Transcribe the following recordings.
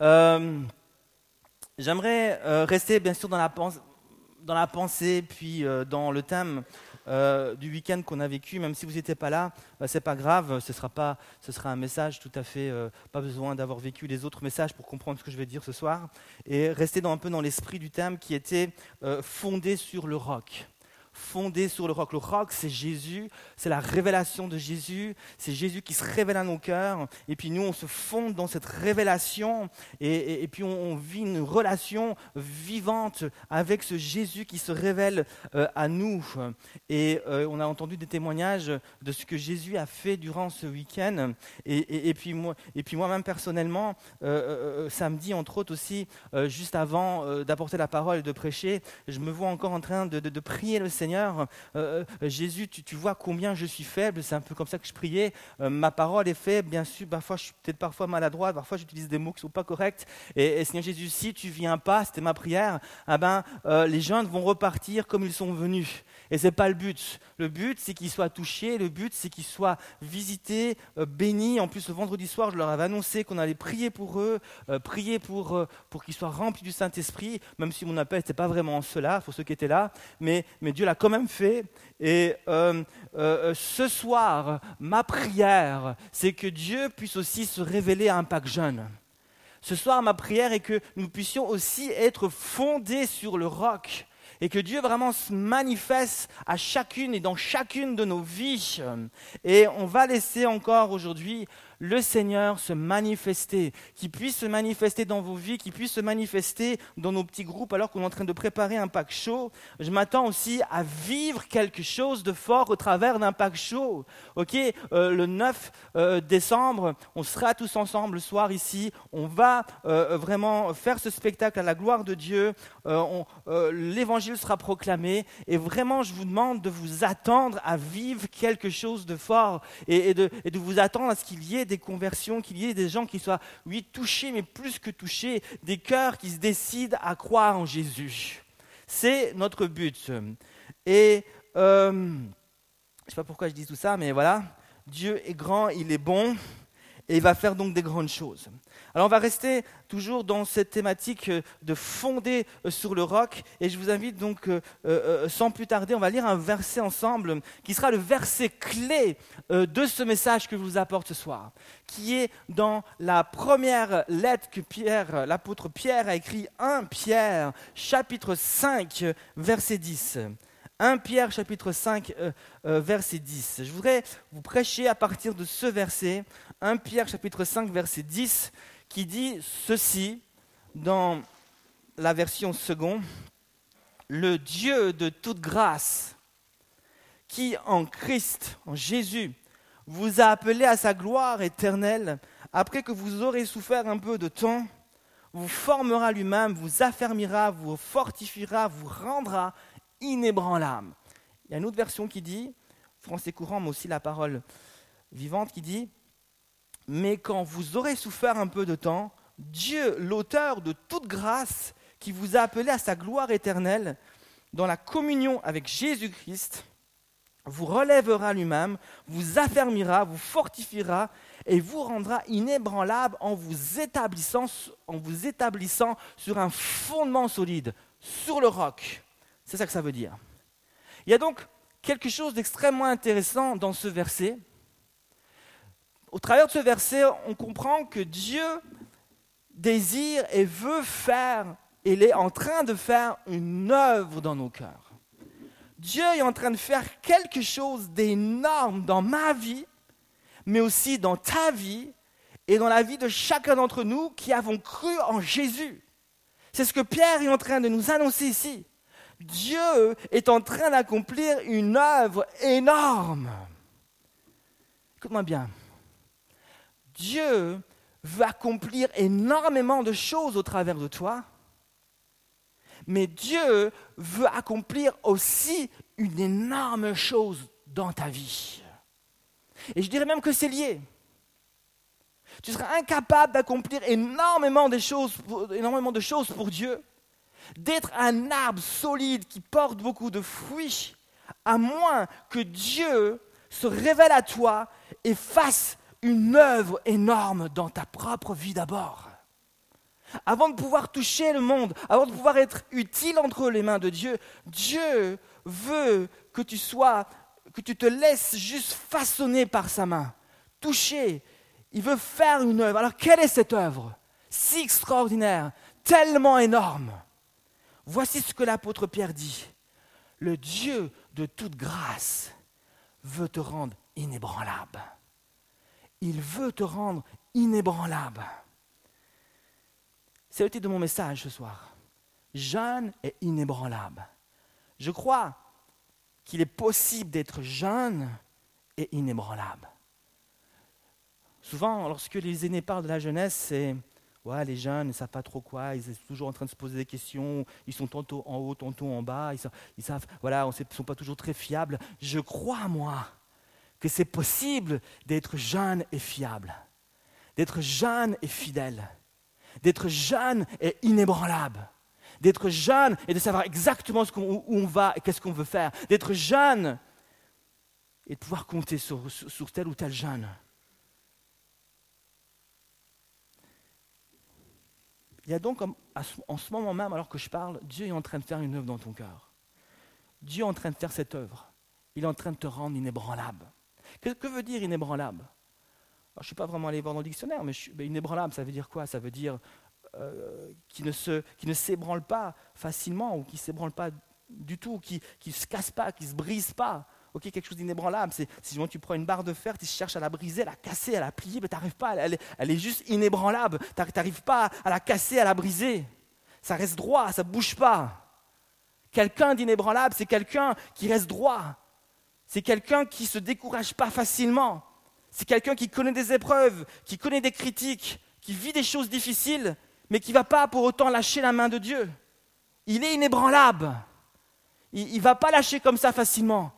Euh, j'aimerais euh, rester bien sûr dans la, pensée, puis euh, dans le thème du week-end qu'on a vécu. Même si vous n'étiez pas là, bah, c'est pas grave. Ce sera pas, ce sera un message tout à fait. pas besoin d'avoir vécu les autres messages pour comprendre ce que je vais dire ce soir. Et rester un peu dans l'esprit du thème qui était fondé sur le roc fondé sur le roc. Le roc, c'est Jésus, c'est la révélation de Jésus, c'est Jésus qui se révèle à nos cœurs, et puis nous, on se fonde dans cette révélation, et, puis on, vit une relation vivante avec ce Jésus qui se révèle euh, à nous. Et euh, on a entendu des témoignages de ce que Jésus a fait durant ce week-end, et, puis moi, et puis moi-même personnellement, euh, samedi entre autres aussi, juste avant d'apporter la parole et de prêcher, je me vois encore en train de, de prier le Seigneur, euh, euh, Jésus, tu, vois combien je suis faible. C'est un peu comme ça que je priais. Euh, ma parole est faible, bien sûr. Parfois, je suis peut-être parfois maladroit. Parfois, j'utilise des mots qui ne sont pas corrects. Et, Seigneur Jésus, si tu viens pas, c'était ma prière, ah ben, les jeunes vont repartir comme ils sont venus. Et ce n'est pas le but. Le but, c'est qu'ils soient touchés. Le but, c'est qu'ils soient visités, bénis. En plus, le vendredi soir, je leur avais annoncé qu'on allait prier pour eux, prier pour, pour qu'ils soient remplis du Saint-Esprit, même si mon appel n'était pas vraiment cela, pour ceux qui étaient là. Mais, mais Dieu l'a quand même fait. Et euh, euh, ce soir, ma prière, c'est que Dieu puisse aussi se révéler à un Pâques jeune. Ce soir, ma prière est que nous puissions aussi être fondés sur le roc et que Dieu vraiment se manifeste à chacune et dans chacune de nos vies. Et on va laisser encore aujourd'hui le Seigneur se manifester, qu'il puisse se manifester dans vos vies, qu'il puisse se manifester dans nos petits groupes alors qu'on est en train de préparer un pack chaud. Je m'attends aussi à vivre quelque chose de fort au travers d'un pack chaud. Ok, euh, le 9 euh, décembre, on sera tous ensemble le soir ici. On va euh, vraiment faire ce spectacle à la gloire de Dieu. L'évangile sera proclamé et vraiment, je vous demande de vous attendre à vivre quelque chose de fort et, de, et de vous attendre à ce qu'il y ait des conversions, qu'il y ait des gens qui soient, oui, touchés, mais plus que touchés, des cœurs qui se décident à croire en Jésus. C'est notre but. Et euh, je ne sais pas pourquoi je dis tout ça, mais voilà, Dieu est grand, il est bon, et il va faire donc des grandes choses. Alors on va rester toujours dans cette thématique euh, de fonder euh, sur le roc et je vous invite donc euh, sans plus tarder, on va lire un verset ensemble qui sera le verset clé de ce message que je vous apporte ce soir, qui est dans la première lettre que Pierre, l'apôtre Pierre a écrit 1 Pierre chapitre 5 verset 10. 1 Pierre chapitre 5 verset 10. Je voudrais vous prêcher à partir de ce verset, 1 Pierre chapitre 5 verset 10 qui dit ceci dans la version seconde, le Dieu de toute grâce, qui en Christ, en Jésus, vous a appelé à sa gloire éternelle, après que vous aurez souffert un peu de temps, vous formera lui-même, vous affermira, vous fortifiera, vous rendra inébranlable. Il y a une autre version qui dit, français courant, mais aussi la parole vivante, qui dit mais quand vous aurez souffert un peu de temps, Dieu, l'auteur de toute grâce, qui vous a appelé à sa gloire éternelle, dans la communion avec Jésus-Christ, vous relèvera lui-même, vous affermira, vous fortifiera et vous rendra inébranlable en vous établissant, en vous établissant sur un fondement solide, sur le roc. C'est ça que ça veut dire. Il y a donc quelque chose d'extrêmement intéressant dans ce verset au travers de ce verset, on comprend que Dieu désire et veut faire, il est en train de faire une œuvre dans nos cœurs. Dieu est en train de faire quelque chose d'énorme dans ma vie, mais aussi dans ta vie et dans la vie de chacun d'entre nous qui avons cru en Jésus. C'est ce que Pierre est en train de nous annoncer ici. Dieu est en train d'accomplir une œuvre énorme. Écoute-moi bien. Dieu veut accomplir énormément de choses au travers de toi, mais Dieu veut accomplir aussi une énorme chose dans ta vie. Et je dirais même que c'est lié. Tu seras incapable d'accomplir énormément, énormément de choses pour Dieu, d'être un arbre solide qui porte beaucoup de fruits, à moins que Dieu se révèle à toi et fasse une œuvre énorme dans ta propre vie d'abord. Avant de pouvoir toucher le monde, avant de pouvoir être utile entre les mains de Dieu, Dieu veut que tu sois, que tu te laisses juste façonner par sa main, toucher. Il veut faire une œuvre. Alors quelle est cette œuvre? Si extraordinaire, tellement énorme. Voici ce que l'apôtre Pierre dit. Le Dieu de toute grâce veut te rendre inébranlable. Il veut te rendre inébranlable. C'est le titre de mon message ce soir. Jeune et inébranlable. Je crois qu'il est possible d'être jeune et inébranlable. Souvent, lorsque les aînés parlent de la jeunesse, c'est les jeunes ne savent pas trop quoi, ils sont toujours en train de se poser des questions, ils sont tantôt en haut, tantôt en bas, ils, savent, voilà, on ne sont pas toujours très fiables. Je crois, moi, que c'est possible d'être jeune et fiable, d'être jeune et fidèle, d'être jeune et inébranlable, d'être jeune et de savoir exactement où on va et qu'est-ce qu'on veut faire, d'être jeune et de pouvoir compter sur, sur tel ou tel jeune. Il y a donc, en ce moment même, alors que je parle, Dieu est en train de faire une œuvre dans ton cœur. Dieu est en train de faire cette œuvre. Il est en train de te rendre inébranlable. Que, veut dire inébranlable? Je ne suis pas vraiment allé voir dans le dictionnaire, mais, inébranlable, ça veut dire quoi? Ça veut dire euh, qui, ne se, qui ne s'ébranle pas facilement, ou qui ne s'ébranle pas du tout, qui ne se casse pas, qui ne se brise pas. Ok, quelque chose d'inébranlable, c'est si tu prends une barre de fer, tu cherches à la briser, à la casser, à la plier, mais tu n'arrives pas, elle, elle, est juste inébranlable. Tu n'arrives pas à la casser, à la briser. Ça reste droit, ça ne bouge pas. Quelqu'un d'inébranlable, c'est quelqu'un qui reste droit. C'est quelqu'un qui ne se décourage pas facilement. C'est quelqu'un qui connaît des épreuves, qui connaît des critiques, qui vit des choses difficiles, mais qui ne va pas pour autant lâcher la main de Dieu. Il est inébranlable. Il ne va pas lâcher comme ça facilement.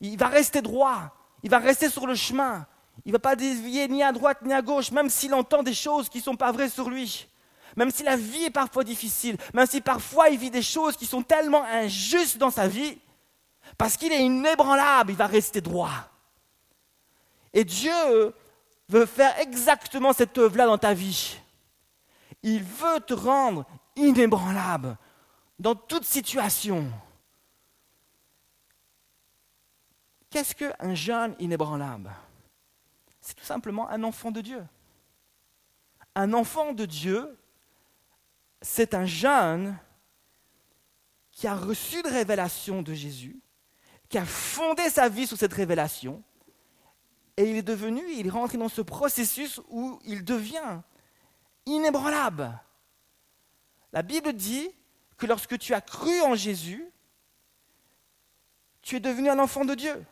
Il va rester droit. Il va rester sur le chemin. Il ne va pas dévier ni à droite ni à gauche, même s'il entend des choses qui ne sont pas vraies sur lui. Même si la vie est parfois difficile, même si parfois il vit des choses qui sont tellement injustes dans sa vie, parce qu'il est inébranlable, il va rester droit. Et Dieu veut faire exactement cette œuvre-là dans ta vie. Il veut te rendre inébranlable dans toute situation. Qu'est-ce qu'un jeune inébranlable? C'est tout simplement un enfant de Dieu. Un enfant de Dieu, c'est un jeune qui a reçu de révélation de Jésus, qui a fondé sa vie sur cette révélation, et il est devenu, il est rentré dans ce processus où il devient inébranlable. La Bible dit que lorsque tu as cru en Jésus, tu es devenu un enfant de Dieu.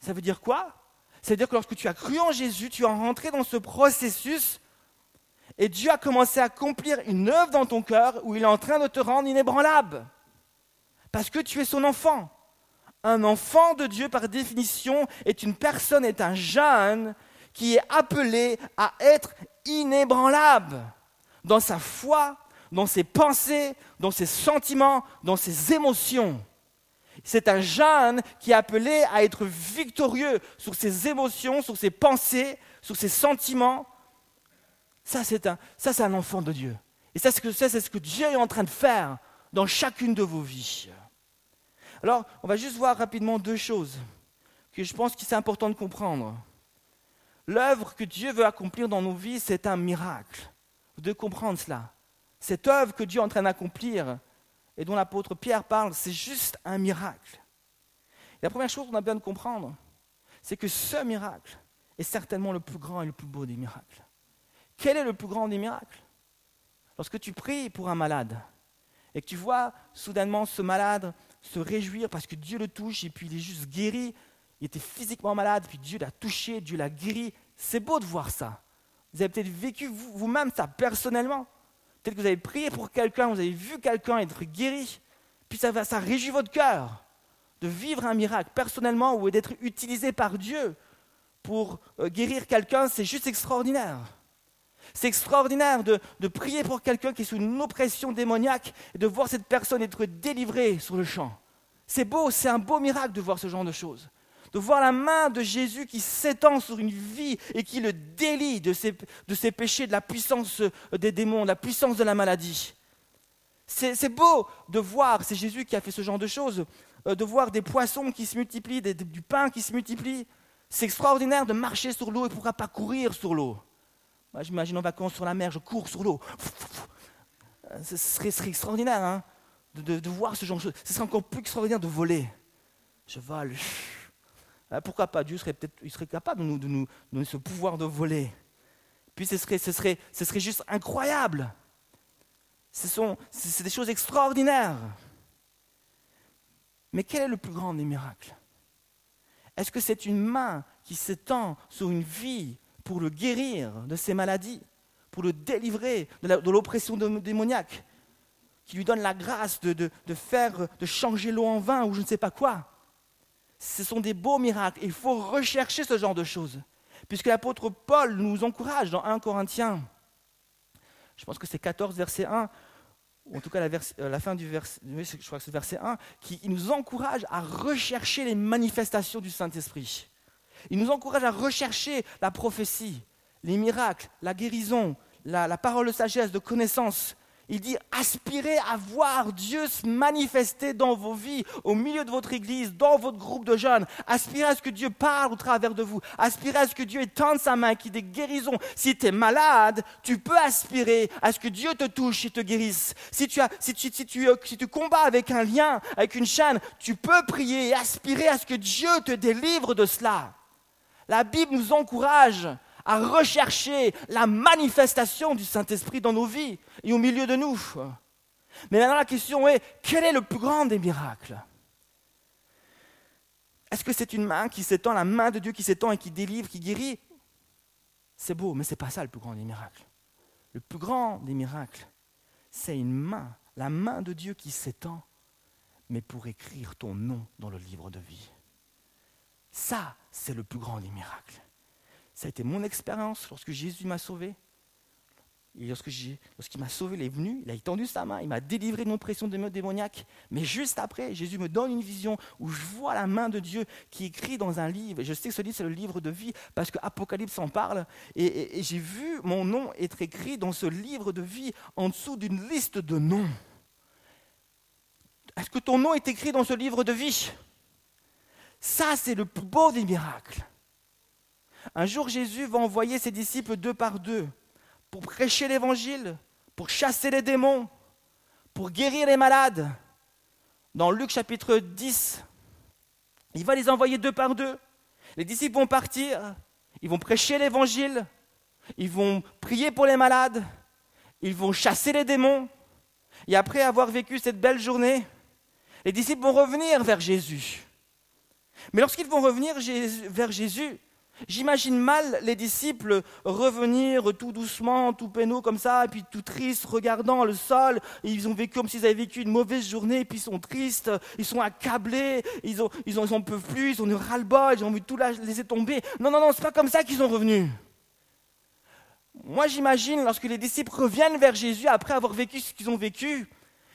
Ça veut dire quoi? Ça veut dire que lorsque tu as cru en Jésus, tu es rentré dans ce processus et Dieu a commencé à accomplir une œuvre dans ton cœur où il est en train de te rendre inébranlable. Parce que tu es son enfant. Un enfant de Dieu, par définition, est une personne, est un jeune qui est appelé à être inébranlable dans sa foi, dans ses pensées, dans ses sentiments, dans ses émotions. C'est un jeune qui est appelé à être victorieux sur ses émotions, sur ses pensées, sur ses sentiments. Ça, c'est un, ça, c'est un enfant de Dieu. Et ça, c'est ce que Dieu est en train de faire dans chacune de vos vies. Alors, on va juste voir rapidement deux choses que je pense que c'est important de comprendre. L'œuvre que Dieu veut accomplir dans nos vies, c'est un miracle. Devez comprendre cela. Cette œuvre que Dieu est en train d'accomplir et dont l'apôtre Pierre parle, c'est juste un miracle. la première chose qu'on a besoin de comprendre, c'est que ce miracle est certainement le plus grand et le plus beau des miracles. Quel est le plus grand des miracles? Lorsque tu pries pour un malade et que tu vois soudainement ce malade se réjouir parce que Dieu le touche et puis il est juste guéri. Il était physiquement malade, puis Dieu l'a touché, Dieu l'a guéri. C'est beau de voir ça. Vous avez peut-être vécu vous-même ça personnellement. Peut-être que vous avez prié pour quelqu'un, vous avez vu quelqu'un être guéri. Puis ça, réjouit votre cœur de vivre un miracle personnellement ou d'être utilisé par Dieu pour euh, guérir quelqu'un. C'est juste extraordinaire. C'est extraordinaire de, prier pour quelqu'un qui est sous une oppression démoniaque et de voir cette personne être délivrée sur le champ. C'est beau, c'est un beau miracle de voir ce genre de choses. De voir la main de Jésus qui s'étend sur une vie et qui le délie de ses, péchés, de la puissance des démons, de la puissance de la maladie. C'est beau de voir, c'est Jésus qui a fait ce genre de choses, euh, de voir des poissons qui se multiplient, du pain qui se multiplie. C'est extraordinaire de marcher sur l'eau et pourra pas courir sur l'eau. Moi, j'imagine en vacances sur la mer, je cours sur l'eau. Ce serait, extraordinaire hein, de, voir ce genre de choses. Ce serait encore plus extraordinaire de voler. Je vole. Ah, pourquoi pas Dieu serait peut-être, il capable de nous, donner ce pouvoir de voler. Puis ce serait, ce serait, ce serait juste incroyable. Ce sont, des choses extraordinaires. Mais quel est le plus grand des miracles? Est-ce que c'est une main qui s'étend sur une vie pour le guérir de ses maladies, pour le délivrer de l'oppression démoniaque, qui lui donne la grâce de, faire, de changer l'eau en vin ou je ne sais pas quoi? Ce sont des beaux miracles. Il faut rechercher ce genre de choses. Puisque l'apôtre Paul nous encourage dans 1 Corinthiens je pense que c'est 14, verset 1, ou en tout cas la, euh, fin du verset, je crois que c'est verset 1, qui nous encourage à rechercher les manifestations du Saint-Esprit. Il nous encourage à rechercher la prophétie, les miracles, la guérison, la parole de sagesse, de connaissance, il dit aspirez à voir Dieu se manifester dans vos vies, au milieu de votre église, dans votre groupe de jeunes. Aspirez à ce que Dieu parle au travers de vous. Aspirez à ce que Dieu étende sa main, qui des guérisons. Si tu es malade, tu peux aspirer à ce que Dieu te touche et te guérisse. Si tu, as, tu, si tu combats avec un lien, avec une chaîne, tu peux prier et aspirer à ce que Dieu te délivre de cela. La Bible nous encourage à rechercher la manifestation du Saint-Esprit dans nos vies et au milieu de nous. Mais maintenant la question est, quel est le plus grand des miracles? Est-ce que c'est une main qui s'étend, la main de Dieu qui s'étend et qui délivre, qui guérit? C'est beau, mais ce n'est pas ça le plus grand des miracles. Le plus grand des miracles, c'est une main, la main de Dieu qui s'étend, mais pour écrire ton nom dans le livre de vie. Ça, c'est le plus grand des miracles. Ça a été mon expérience lorsque Jésus m'a sauvé. Et lorsqu'il m'a sauvé, il est venu, il a étendu sa main, il m'a délivré de mon pression démoniaque. Mais juste après, Jésus me donne une vision où je vois la main de Dieu qui écrit dans un livre. Et je sais que ce livre, c'est le livre de vie parce que Apocalypse en parle. et j'ai vu mon nom être écrit dans ce livre de vie en dessous d'une liste de noms. Est-ce que ton nom est écrit dans ce livre de vie? Ça, c'est le plus beau des miracles. Un jour, Jésus va envoyer ses disciples deux par deux pour prêcher l'évangile, pour chasser les démons, pour guérir les malades. Dans Luc chapitre 10, il va les envoyer deux par deux. Les disciples vont partir, ils vont prêcher l'évangile, ils vont prier pour les malades, ils vont chasser les démons. Et après avoir vécu cette belle journée, les disciples vont revenir vers Jésus. Mais lorsqu'ils vont revenir vers Jésus, J'imagine mal les disciples revenir tout doucement, tout pénaud comme ça, puis tout triste, regardant le sol. ils ont vécu comme s'ils avaient vécu une mauvaise journée, puis ils sont tristes, ils sont accablés, ils ont, ils peuvent plus, ils ont eu ras-le-bol, ils ont envie de tout laisser tomber. Non, non, non, c'est pas comme ça qu'ils sont revenus. Moi, j'imagine lorsque les disciples reviennent vers Jésus après avoir vécu ce qu'ils ont vécu,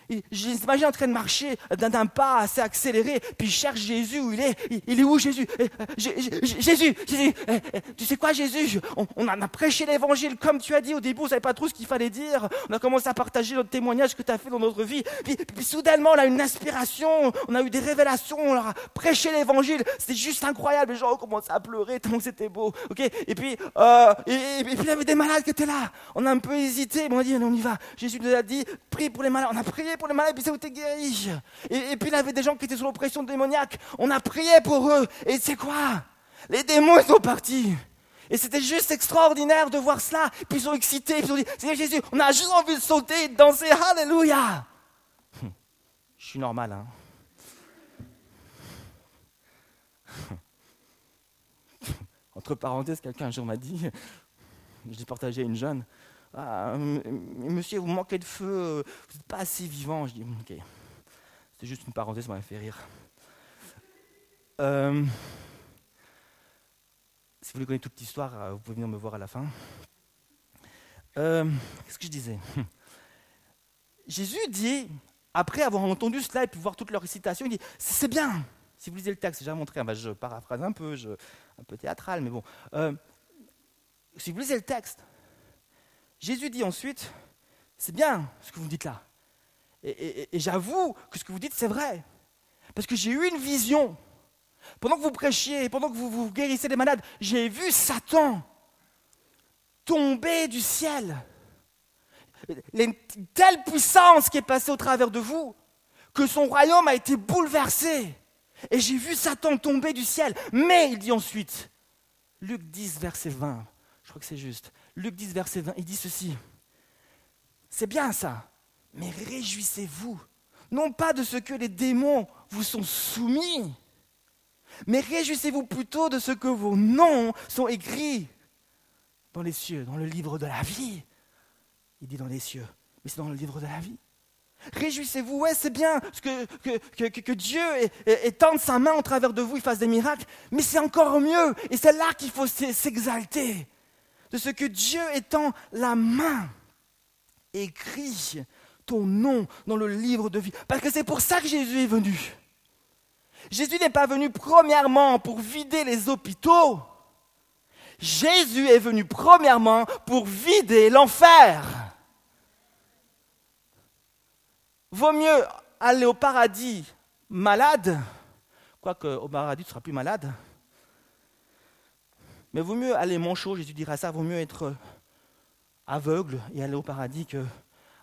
je les imagine en train de marcher d'un pas assez accéléré, puis ils cherchent Jésus où il est. Il est où Jésus? Eh, Jésus, Jésus, eh, tu sais quoi Jésus? On, a prêché l'évangile comme tu as dit au début, on ne savait pas trop ce qu'il fallait dire. On a commencé à partager notre témoignage que tu as fait dans notre vie. Puis, soudainement, on a une inspiration, on a eu des révélations, on leur a prêché l'évangile. C'était juste incroyable. Les gens ont commencé à pleurer tellement c'était beau. ok? Et, puis, euh, et, puis, il y avait des malades qui étaient là. On a un peu hésité, mais on a dit, on y va. Jésus nous a dit, prie pour les malades. On a prié pour les malades, et puis ça vous guéri. Et, puis il y avait des gens qui étaient sous l'oppression démoniaque. On a prié pour eux. Et c'est quoi? Les démons, ils sont partis. Et c'était juste extraordinaire de voir cela. Puis ils sont excités, ils ont dit, Seigneur Jésus, on a juste envie de sauter, de danser, Alléluia. Je suis normal, hein. Entre parenthèses, quelqu'un un jour m'a dit, je l'ai partagé à une jeune, ah, monsieur, vous manquez de feu, vous n'êtes pas assez vivant. Je dis, ok. C'est juste une parenthèse, ça m'a fait rire. Euh, si vous voulez connaître toute l'histoire, euh, vous pouvez venir me voir à la fin. Euh, qu'est-ce que je disais? Jésus dit, après avoir entendu cela et puis voir toute leur récitation, il dit, c'est bien, Si vous lisez le texte, j'ai montré, je paraphrase un peu, un peu théâtral, mais bon. Euh, si vous lisez le texte, Jésus dit ensuite, c'est bien ce que vous dites là. Et, j'avoue que ce que vous dites, c'est vrai. Parce que j'ai eu une vision. Pendant que vous prêchiez, pendant que vous, vous guérissez les malades, j'ai vu Satan tomber du ciel. Une telle puissance qui est passée au travers de vous que son royaume a été bouleversé. Et j'ai vu Satan tomber du ciel. Mais il dit ensuite, Luc 10, verset 20, je crois que c'est juste. Luc 10, verset 20, il dit ceci. C'est bien ça, mais réjouissez-vous, non pas de ce que les démons vous sont soumis, mais réjouissez-vous plutôt de ce que vos noms sont écrits dans les cieux, dans le livre de la vie. Il dit dans les cieux, mais c'est dans le livre de la vie. Réjouissez-vous, ouais, c'est bien que, Dieu étende sa main au travers de vous, il fasse des miracles, mais c'est encore mieux, et c'est là qu'il faut s'exalter, de ce que Dieu étend la main, écrit ton nom dans le livre de vie. Parce que c'est pour ça que Jésus est venu. Jésus n'est pas venu premièrement pour vider les hôpitaux. Jésus est venu premièrement pour vider l'enfer. Vaut mieux aller au paradis malade, quoique au paradis tu seras plus malade, mais vaut mieux aller manchot, Jésus dira ça, vaut mieux être aveugle et aller au paradis que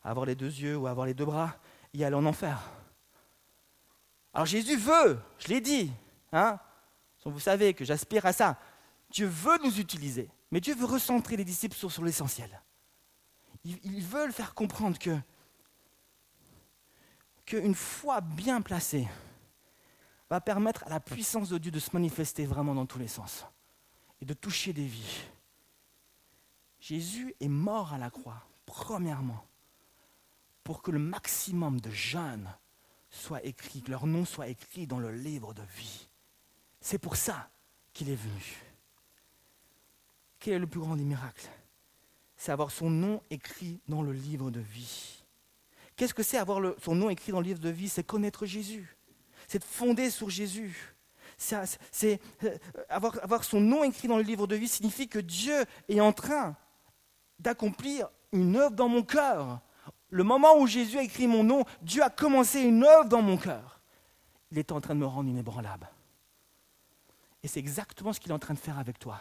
avoir les deux yeux ou avoir les deux bras et aller en enfer. Alors Jésus veut, je l'ai dit, hein, vous savez que j'aspire à ça. Dieu veut nous utiliser, mais Dieu veut recentrer les disciples sur, l'essentiel. Il, veut faire comprendre que qu'une foi bien placée va permettre à la puissance de Dieu de se manifester vraiment dans tous les sens et de toucher des vies. Jésus est mort à la croix, premièrement, pour que le maximum de jeunes soient écrits, que leur nom soit écrit dans le livre de vie. C'est pour ça qu'il est venu. Quel est le plus grand des miracles? C'est avoir son nom écrit dans le livre de vie. Qu'est-ce que c'est avoir son nom écrit dans le livre de vie? C'est connaître Jésus. C'est de fonder sur Jésus. C'est, euh, avoir, avoir son nom écrit dans le livre de vie signifie que Dieu est en train d'accomplir une œuvre dans mon cœur. Le moment où Jésus a écrit mon nom, Dieu a commencé une œuvre dans mon cœur. Il est en train de me rendre inébranlable. Et c'est exactement ce qu'il est en train de faire avec toi.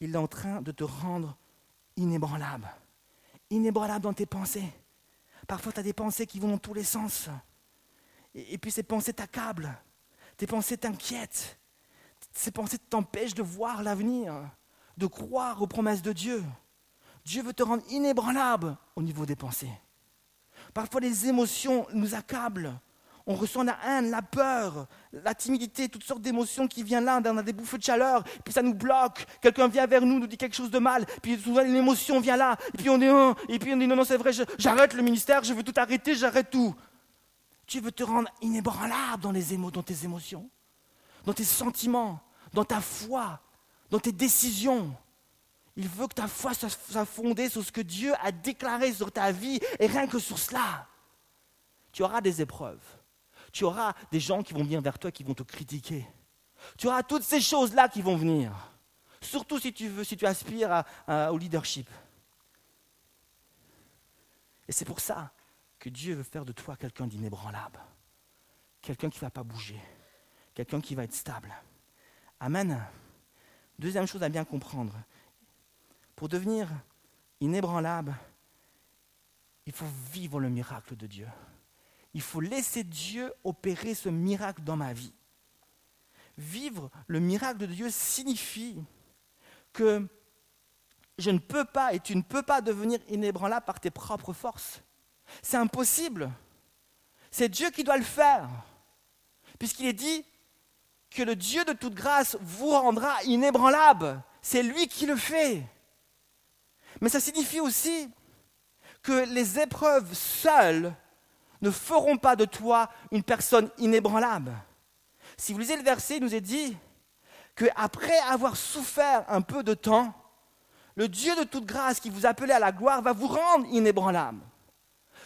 Il est en train de te rendre inébranlable. Inébranlable dans tes pensées. Parfois, tu as des pensées qui vont dans tous les sens. Et, puis ces pensées t'accablent. Tes pensées t'inquiètent. Ces pensées t'empêchent de voir l'avenir, de croire aux promesses de Dieu. Dieu veut te rendre inébranlable au niveau des pensées. Parfois, les émotions nous accablent. On ressent la haine, la peur, la timidité, toutes sortes d'émotions qui viennent là, on a des bouffées de chaleur, puis ça nous bloque. Quelqu'un vient vers nous, nous dit quelque chose de mal, puis souvent l'émotion vient là, et puis on est un, et puis on dit non, non, c'est vrai, j'arrête le ministère, je veux tout arrêter, j'arrête tout. Tu veux te rendre inébranlable dans, tes émotions, dans tes sentiments, dans ta foi, dans tes décisions. Il veut que ta foi soit fondée sur ce que Dieu a déclaré sur ta vie, et rien que sur cela. Tu auras des épreuves tu auras des gens qui vont venir vers toi, qui vont te critiquer. Tu auras toutes ces choses-là qui vont venir. Surtout si tu veux, si tu aspires au leadership. Et c'est pour ça Dieu veut faire de toi quelqu'un d'inébranlable. Quelqu'un qui ne va pas bouger. Quelqu'un qui va être stable. Amen. Deuxième chose à bien comprendre. Pour devenir inébranlable, il faut vivre le miracle de Dieu il faut laisser Dieu opérer ce miracle dans ma vie. Vivre le miracle de Dieu signifie que je ne peux pas et tu ne peux pas devenir inébranlable par tes propres forces. C'est impossible. C'est Dieu qui doit le faire. Puisqu'il est dit que le Dieu de toute grâce vous rendra inébranlable. C'est lui qui le fait. Mais ça signifie aussi que les épreuves seules ne feront pas de toi une personne inébranlable. Si vous lisez le verset, il nous est dit qu'après avoir souffert un peu de temps, le Dieu de toute grâce qui vous appelait à la gloire va vous rendre inébranlable.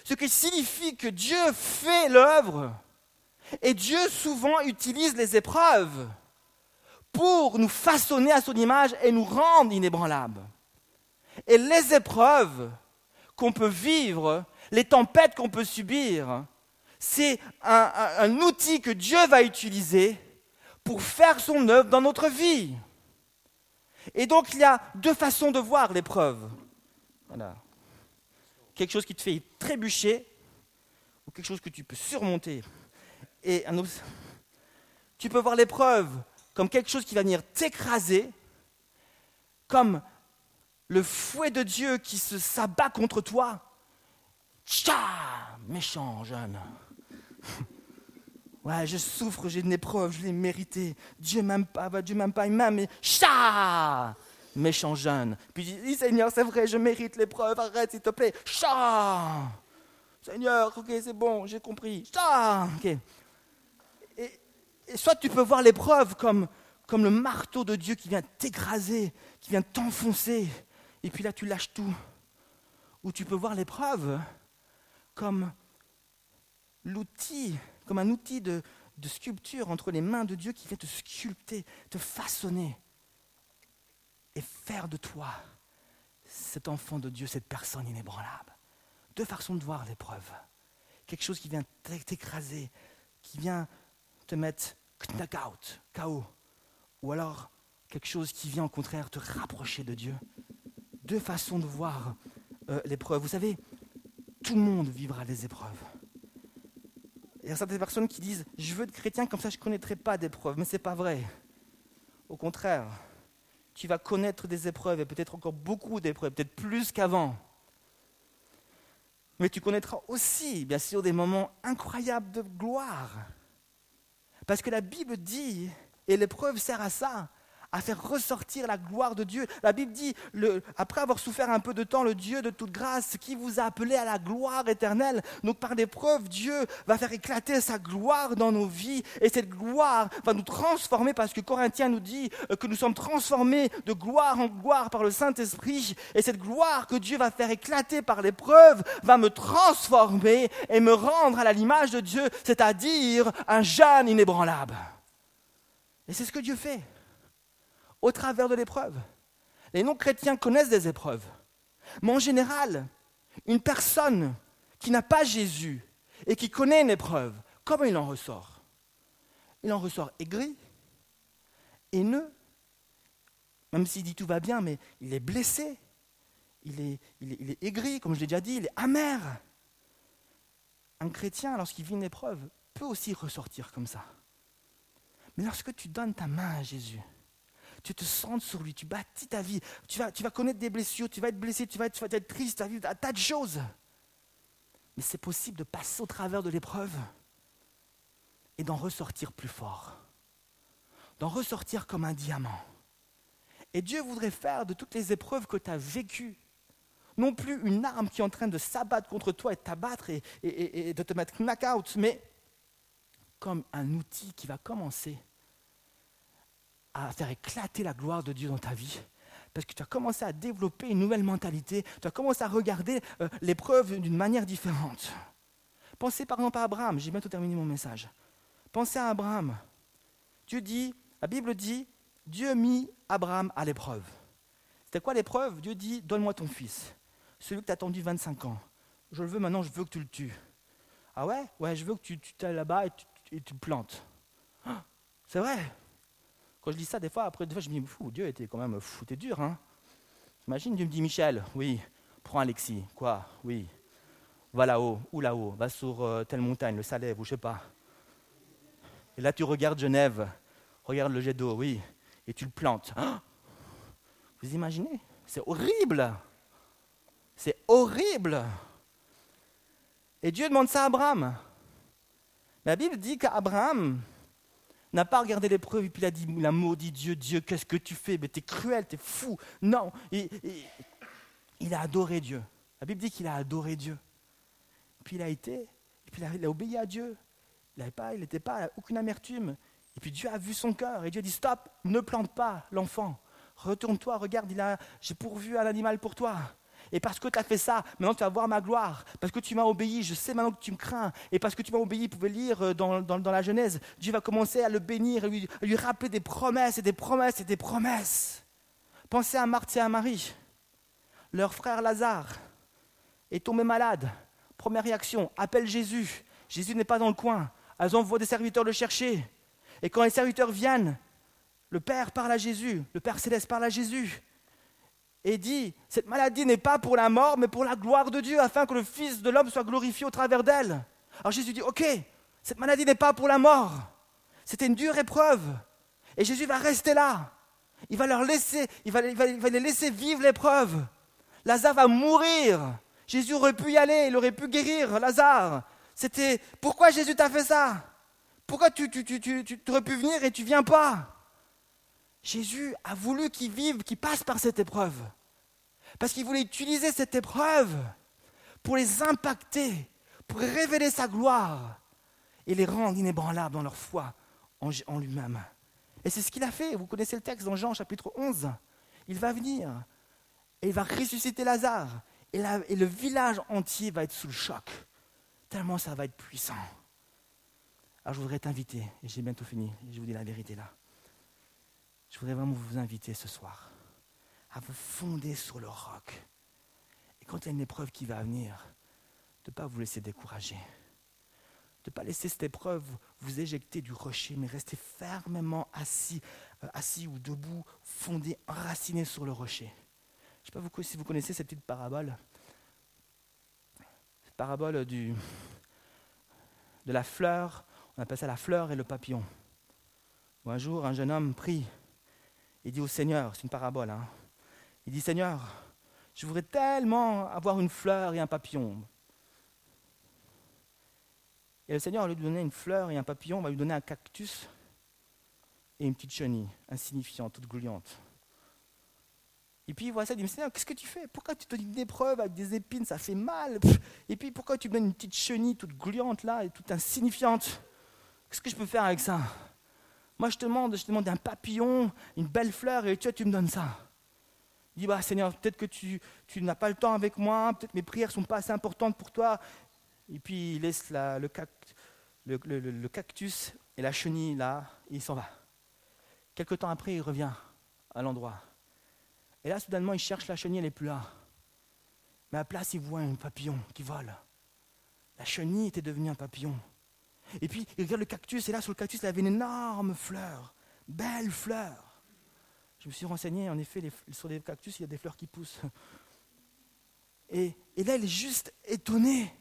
Ce qui signifie que Dieu fait l'œuvre Et Dieu souvent utilise les épreuves pour nous façonner à son image et nous rendre inébranlables. Et les épreuves qu'on peut vivre, les tempêtes qu'on peut subir, c'est un, outil que Dieu va utiliser pour faire son œuvre dans notre vie. Et donc il y a deux façons de voir l'épreuve. Quelque chose qui te fait trébucher ou quelque chose que tu peux surmonter. Et tu peux voir l'épreuve comme quelque chose qui va venir t'écraser, comme le fouet de Dieu qui se s'abat contre toi. Tcha Méchant jeune. Ouais, je souffre, j'ai une épreuve, je l'ai mérité. Dieu m'aime pas, Dieu m'aime pas, il m'aime, mais cha Méchant jeune. Puis je dis, Seigneur, c'est vrai, je mérite l'épreuve, arrête s'il te plaît. Cha Seigneur, ok, c'est bon, j'ai compris. Cha Ok. Et, soit tu peux voir l'épreuve comme, comme le marteau de Dieu qui vient t'écraser, qui vient t'enfoncer, et puis là tu lâches tout. Ou tu peux voir l'épreuve comme l'outil, comme un outil de, sculpture entre les mains de Dieu qui vient te sculpter, te façonner et faire de toi cet enfant de Dieu, cette personne inébranlable. Deux façons de voir l'épreuve. Quelque chose qui vient t'écraser, qui vient te mettre knock-out, KO. Ou alors quelque chose qui vient au contraire te rapprocher de Dieu. Deux façons de voir euh, l'épreuve. Vous savez, tout le monde vivra des épreuves. Il y a certaines personnes qui disent Je veux être chrétien, comme ça je ne connaîtrai pas d'épreuves. Mais ce n'est pas vrai. Au contraire, tu vas connaître des épreuves, et peut-être encore beaucoup d'épreuves, peut-être plus qu'avant. Mais tu connaîtras aussi, bien sûr, des moments incroyables de gloire. Parce que la Bible dit, et l'épreuve sert à ça, à faire ressortir la gloire de Dieu. La Bible dit, après avoir souffert un peu de temps, le Dieu de toute grâce, qui vous a appelé à la gloire éternelle. Donc par l'épreuve, Dieu va faire éclater sa gloire dans nos vies. Et cette gloire va nous transformer parce que Corinthiens nous dit euh, que nous sommes transformés de gloire en gloire par le Saint-Esprit. Et cette gloire que Dieu va faire éclater par l'épreuve va me transformer et me rendre à l'image de Dieu, c'est-à-dire un jeune inébranlable. Et c'est ce que Dieu fait au travers de l'épreuve. Les non-chrétiens connaissent des épreuves. Mais en général, une personne qui n'a pas Jésus et qui connaît une épreuve, comment il en ressort? Il en ressort aigri, haineux, même s'il dit tout va bien, mais il est blessé, il est, aigri, comme je l'ai déjà dit, il est amer. Un chrétien, lorsqu'il vit une épreuve, peut aussi ressortir comme ça. Mais lorsque tu donnes ta main à Jésus, tu te sens sur lui, tu bâtis ta vie, tu vas, connaître des blessures, tu vas être blessé, tu vas être, tu vas être triste, tu vas vivre un tas de choses. Mais c'est possible de passer au travers de l'épreuve et d'en ressortir plus fort, d'en ressortir comme un diamant. Et Dieu voudrait faire de toutes les épreuves que tu as vécues, non plus une arme qui est en train de s'abattre contre toi et de t'abattre et, et, de te mettre knock-out, mais comme un outil qui va commencer à faire éclater la gloire de Dieu dans ta vie. Parce que tu as commencé à développer une nouvelle mentalité, tu as commencé à regarder euh, l'épreuve d'une manière différente. Pensez par exemple à Abraham, j'ai bientôt terminé mon message. Pensez à Abraham. Dieu dit, la Bible dit, Dieu mit Abraham à l'épreuve. C'était quoi l'épreuve? Dieu dit, donne-moi ton fils, celui que tu as attendu 25 ans. Je le veux maintenant, je veux que tu le tues. Ah ouais? Ouais, je veux que tu, tu là-bas et tu, tu le plantes. Ah, c'est vrai? Quand je dis ça, des fois, après, des fois, je me dis, fou, Dieu était quand même fou, t'es dur, hein Imagine, Dieu me dit, Michel, oui, prends Alexis, quoi, oui, va là-haut, ou là-haut, va sur euh, telle montagne, le Salève, ou je sais pas. Et là, tu regardes Genève, regarde le jet d'eau, oui, et tu le plantes. Ah Vous imaginez? C'est horrible C'est horrible Et Dieu demande ça à Abraham. La Bible dit qu'Abraham, n'a pas regardé l'épreuve et puis il a dit, il a maudit Dieu, Dieu, qu'est-ce que tu fais? Mais t'es cruel, t'es fou. Non, il a adoré Dieu. La Bible dit qu'il a adoré Dieu. puis il a été, et puis il a, obéi à Dieu. Il n'avait pas, il n'était pas, aucune amertume. Et puis Dieu a vu son cœur et Dieu a dit, stop, ne plante pas l'enfant. Retourne-toi, regarde, il a, j'ai pourvu un animal pour toi. Et parce que tu as fait ça, maintenant tu vas voir ma gloire. Parce que tu m'as obéi, je sais maintenant que tu me crains. Et parce que tu m'as obéi, vous pouvez lire euh, dans, la Genèse, Dieu va commencer à le bénir, lui, à lui rappeler des promesses et des promesses et des promesses. Pensez à Marthe et à Marie. Leur frère Lazare est tombé malade. Première réaction, appelle Jésus. Jésus n'est pas dans le coin. Elles envoient des serviteurs le chercher. Et quand les serviteurs viennent, le Père parle à Jésus, le Père céleste parle à Jésus et dit, cette maladie n'est pas pour la mort, mais pour la gloire de Dieu, afin que le Fils de l'homme soit glorifié au travers d'elle. Alors Jésus dit, ok, cette maladie n'est pas pour la mort, c'était une dure épreuve. Et Jésus va rester là. Il va leur laisser, il va, les laisser vivre l'épreuve. Lazare va mourir. Jésus aurait pu y aller, il aurait pu guérir Lazare. C'était pourquoi Jésus t'a fait ça? Pourquoi tu, tu, aurais pu venir et tu viens pas? Jésus a voulu qu'il vive, qu'il passe par cette épreuve. Parce qu'il voulait utiliser cette épreuve pour les impacter, pour révéler sa gloire et les rendre inébranlables dans leur foi en, lui-même. Et c'est ce qu'il a fait. Vous connaissez le texte dans Jean chapitre 11. Il va venir et il va ressusciter Lazare et, le village entier va être sous le choc, tellement ça va être puissant. Alors je voudrais t'inviter, et j'ai bientôt fini, je vous dis la vérité là. Je voudrais vraiment vous inviter ce soir à vous fonder sur le roc. Et quand il y a une épreuve qui va venir, de ne pas vous laisser décourager. De ne pas laisser cette épreuve vous éjecter du rocher, mais rester fermement assis, euh, assis ou debout, fondé, enraciné sur le rocher. Je ne sais pas si vous connaissez cette petite parabole. Cette parabole du, de la fleur, on appelle ça la fleur et le papillon. un jour, un jeune homme prie, il dit au Seigneur, c'est une parabole, hein, il dit Seigneur, je voudrais tellement avoir une fleur et un papillon. Et le Seigneur, au lieu de lui donner une fleur et un papillon, va lui donner un cactus et une petite chenille, insignifiante, toute gluante. Et puis il voit ça, il dit, Seigneur, qu'est-ce que tu fais? Pourquoi tu te donnes une épreuve avec des épines? Ça fait mal. Et puis pourquoi tu me donnes une petite chenille toute gluante là et toute insignifiante? Qu'est-ce que je peux faire avec ça? Moi je te demande, je te demande un papillon, une belle fleur, et tu tu me donnes ça. Il dit, bah, Seigneur, peut-être que tu, n'as pas le temps avec moi, peut-être mes prières ne sont pas assez importantes pour toi. Et puis il laisse la, le, le, cactus et la chenille là, et il s'en va. Quelque temps après, il revient à l'endroit. Et là, soudainement, il cherche la chenille, elle n'est plus là. Mais à la place, il voit un papillon qui vole. La chenille était devenue un papillon. Et puis, il regarde le cactus, et là, sur le cactus, il avait une énorme fleur. Belle fleur. Je me suis renseigné, en effet, sur les cactus, il y a des fleurs qui poussent. Et, et là, il est juste étonné.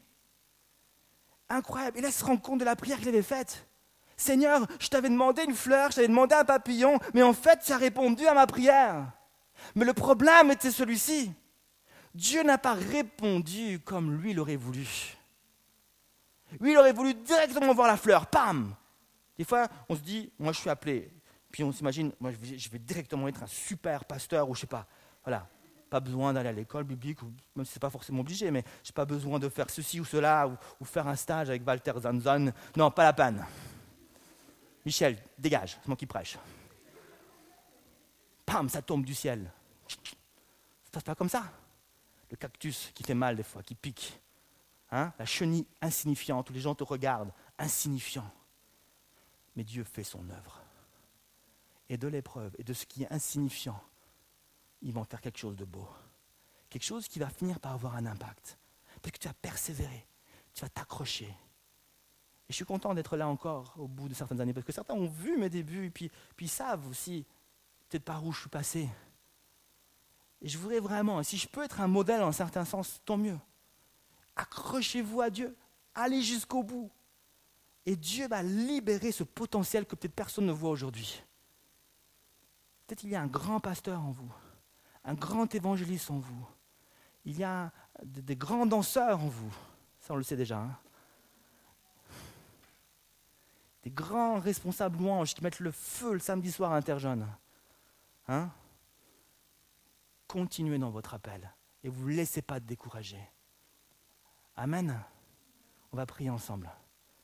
Incroyable. Et là, il se rend compte de la prière qu'il avait faite. Seigneur, je t'avais demandé une fleur, je t'avais demandé un papillon, mais en fait, tu as répondu à ma prière. Mais le problème était celui-ci. Dieu n'a pas répondu comme lui l'aurait voulu. Lui, il aurait voulu directement voir la fleur, pam Des fois, on se dit, moi je suis appelé, puis on s'imagine, moi je vais, directement être un super pasteur, ou je sais pas, voilà. Pas besoin d'aller à l'école biblique, même si ce n'est pas forcément obligé, mais je n'ai pas besoin de faire ceci ou cela, ou, ou, faire un stage avec Walter Zanzan. Non, pas la peine. Michel, dégage, c'est moi qui prêche ça tombe du ciel. Ça se passe pas comme ça. Le cactus qui fait mal des fois, qui pique. Hein? La chenille insignifiante où les gens te regardent, insignifiant. Mais Dieu fait son œuvre. Et de l'épreuve et de ce qui est insignifiant, il va en faire quelque chose de beau. Quelque chose qui va finir par avoir un impact. Parce que tu as persévéré, tu vas t'accrocher. Et je suis content d'être là encore au bout de certaines années, parce que certains ont vu mes débuts, et puis, ils savent aussi peut-être par où je suis passé. Et je voudrais vraiment, si je peux être un modèle en un certain sens, tant mieux. Accrochez-vous à Dieu, allez jusqu'au bout. Et Dieu va libérer ce potentiel que peut-être personne ne voit aujourd'hui. Peut-être il y a un grand pasteur en vous, un grand évangéliste en vous. Il y a des grands danseurs en vous. Ça, on le sait déjà. Hein. des grands responsables louanges qui mettent le feu le samedi soir à Interjeune. Hein Continuez dans votre appel et vous ne laissez pas décourager. Amen. On va prier ensemble.